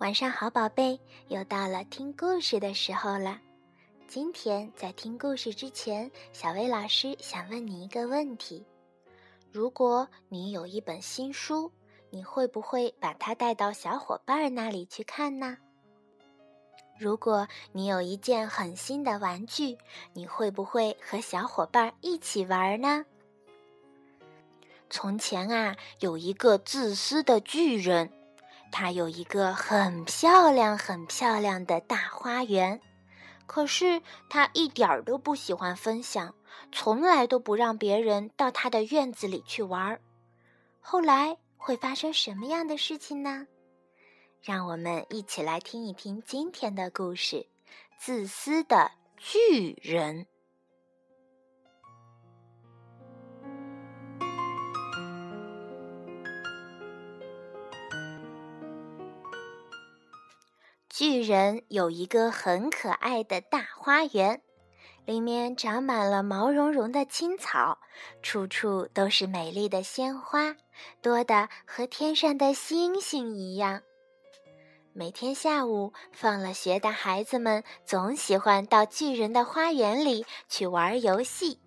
晚上好，宝贝，又到了听故事的时候了。今天在听故事之前，小薇老师想问你一个问题：如果你有一本新书，你会不会把它带到小伙伴那里去看呢？如果你有一件很新的玩具，你会不会和小伙伴一起玩呢？从前啊，有一个自私的巨人。他有一个很漂亮、很漂亮的大花园，可是他一点儿都不喜欢分享，从来都不让别人到他的院子里去玩儿。后来会发生什么样的事情呢？让我们一起来听一听今天的故事：《自私的巨人》。巨人有一个很可爱的大花园，里面长满了毛茸茸的青草，处处都是美丽的鲜花，多得和天上的星星一样。每天下午放了学的孩子们总喜欢到巨人的花园里去玩游戏。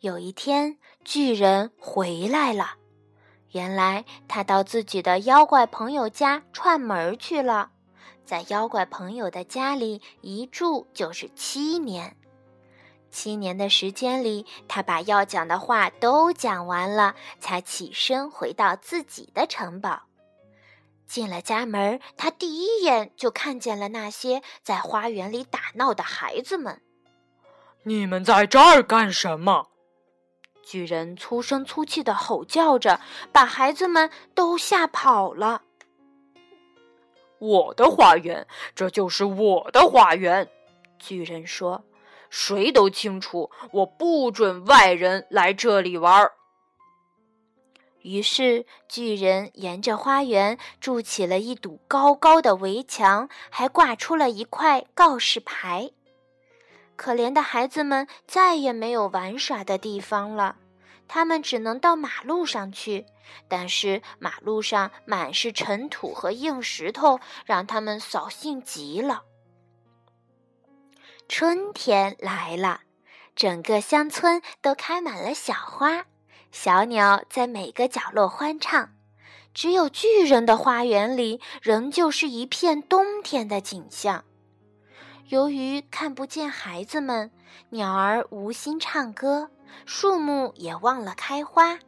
有一天，巨人回来了。原来他到自己的妖怪朋友家串门去了，在妖怪朋友的家里一住就是七年。七年的时间里，他把要讲的话都讲完了，才起身回到自己的城堡。进了家门，他第一眼就看见了那些在花园里打闹的孩子们。你们在这儿干什么？巨人粗声粗气的吼叫着，把孩子们都吓跑了。我的花园，这就是我的花园。巨人说：“谁都清楚，我不准外人来这里玩。”于是，巨人沿着花园筑起了一堵高高的围墙，还挂出了一块告示牌。可怜的孩子们再也没有玩耍的地方了，他们只能到马路上去。但是马路上满是尘土和硬石头，让他们扫兴极了。春天来了，整个乡村都开满了小花，小鸟在每个角落欢唱。只有巨人的花园里，仍旧是一片冬天的景象。由于看不见孩子们，鸟儿无心唱歌，树木也忘了开花。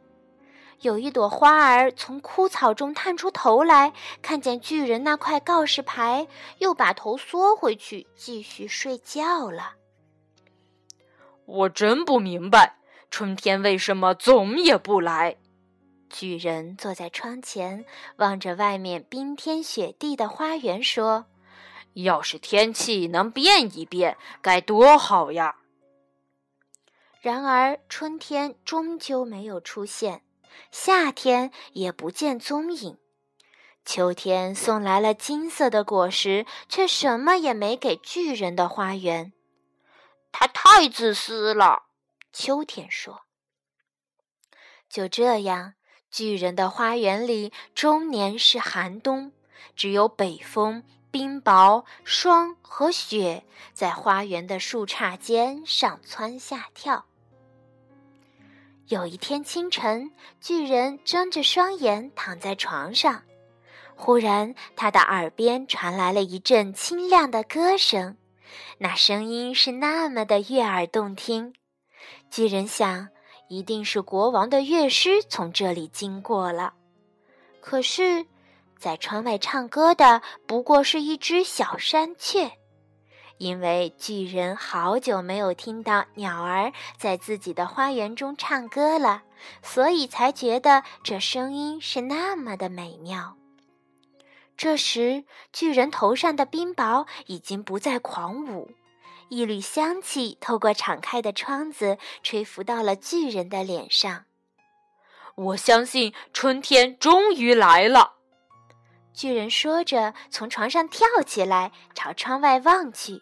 有一朵花儿从枯草中探出头来，看见巨人那块告示牌，又把头缩回去，继续睡觉了。我真不明白，春天为什么总也不来。巨人坐在窗前，望着外面冰天雪地的花园，说。要是天气能变一变，该多好呀！然而春天终究没有出现，夏天也不见踪影，秋天送来了金色的果实，却什么也没给巨人的花园。他太自私了，秋天说。就这样，巨人的花园里终年是寒冬，只有北风。冰雹、霜和雪在花园的树杈间上蹿下跳。有一天清晨，巨人睁着双眼躺在床上，忽然他的耳边传来了一阵清亮的歌声，那声音是那么的悦耳动听。巨人想，一定是国王的乐师从这里经过了。可是。在窗外唱歌的不过是一只小山雀，因为巨人好久没有听到鸟儿在自己的花园中唱歌了，所以才觉得这声音是那么的美妙。这时，巨人头上的冰雹已经不再狂舞，一缕香气透过敞开的窗子吹拂到了巨人的脸上。我相信春天终于来了。巨人说着，从床上跳起来，朝窗外望去。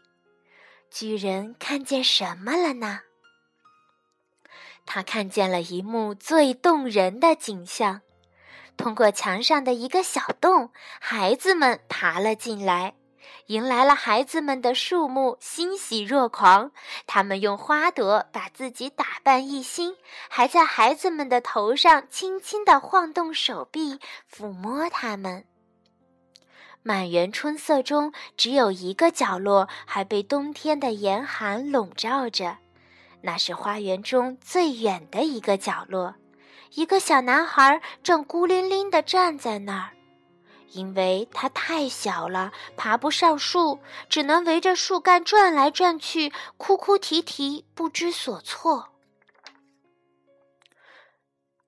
巨人看见什么了呢？他看见了一幕最动人的景象：通过墙上的一个小洞，孩子们爬了进来。迎来了孩子们的树木欣喜若狂，他们用花朵把自己打扮一新，还在孩子们的头上轻轻地晃动手臂，抚摸他们。满园春色中，只有一个角落还被冬天的严寒笼罩着，那是花园中最远的一个角落。一个小男孩正孤零零地站在那儿。因为他太小了，爬不上树，只能围着树干转来转去，哭哭啼啼，不知所措。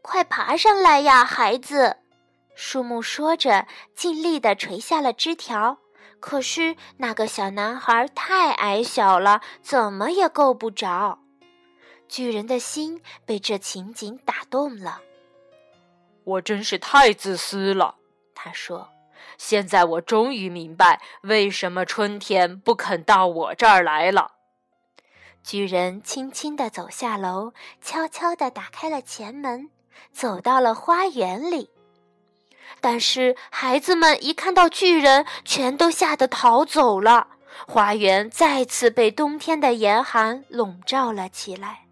快爬上来呀，孩子！树木说着，尽力地垂下了枝条。可是那个小男孩太矮小了，怎么也够不着。巨人的心被这情景打动了。我真是太自私了。他说：“现在我终于明白为什么春天不肯到我这儿来了。”巨人轻轻地走下楼，悄悄地打开了前门，走到了花园里。但是孩子们一看到巨人，全都吓得逃走了。花园再次被冬天的严寒笼罩了起来。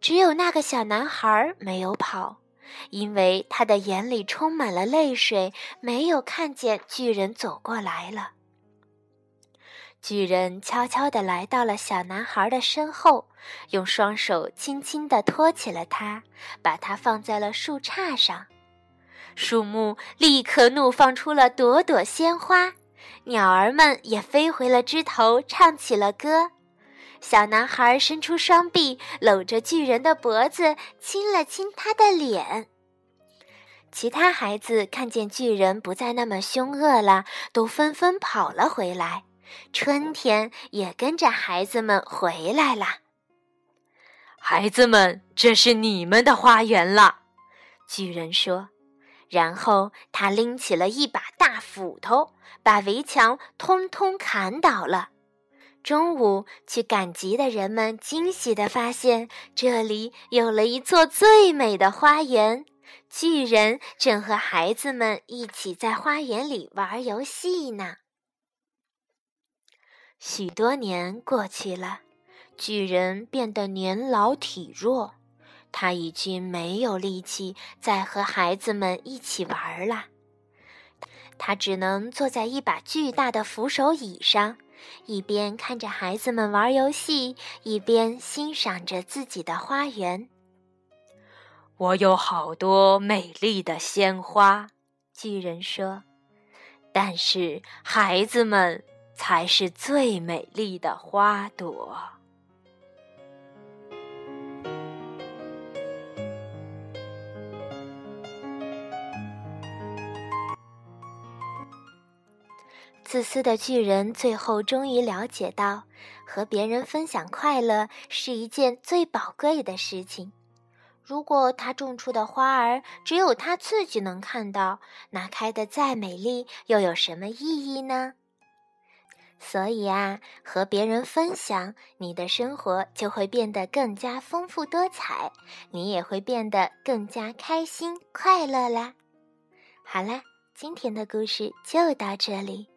只有那个小男孩没有跑。因为他的眼里充满了泪水，没有看见巨人走过来了。巨人悄悄地来到了小男孩的身后，用双手轻轻地托起了他，把他放在了树杈上。树木立刻怒放出了朵朵鲜花，鸟儿们也飞回了枝头，唱起了歌。小男孩伸出双臂，搂着巨人的脖子，亲了亲他的脸。其他孩子看见巨人不再那么凶恶了，都纷纷跑了回来。春天也跟着孩子们回来了。孩子们，这是你们的花园了，巨人说。然后他拎起了一把大斧头，把围墙通通砍倒了。中午去赶集的人们惊喜地发现，这里有了一座最美的花园。巨人正和孩子们一起在花园里玩游戏呢。许多年过去了，巨人变得年老体弱，他已经没有力气再和孩子们一起玩了。他只能坐在一把巨大的扶手椅上。一边看着孩子们玩游戏，一边欣赏着自己的花园。我有好多美丽的鲜花，巨人说。但是孩子们才是最美丽的花朵。自私的巨人最后终于了解到，和别人分享快乐是一件最宝贵的事情。如果他种出的花儿只有他自己能看到，那开得再美丽又有什么意义呢？所以啊，和别人分享，你的生活就会变得更加丰富多彩，你也会变得更加开心快乐啦。好啦，今天的故事就到这里。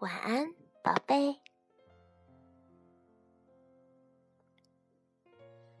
晚安，宝贝。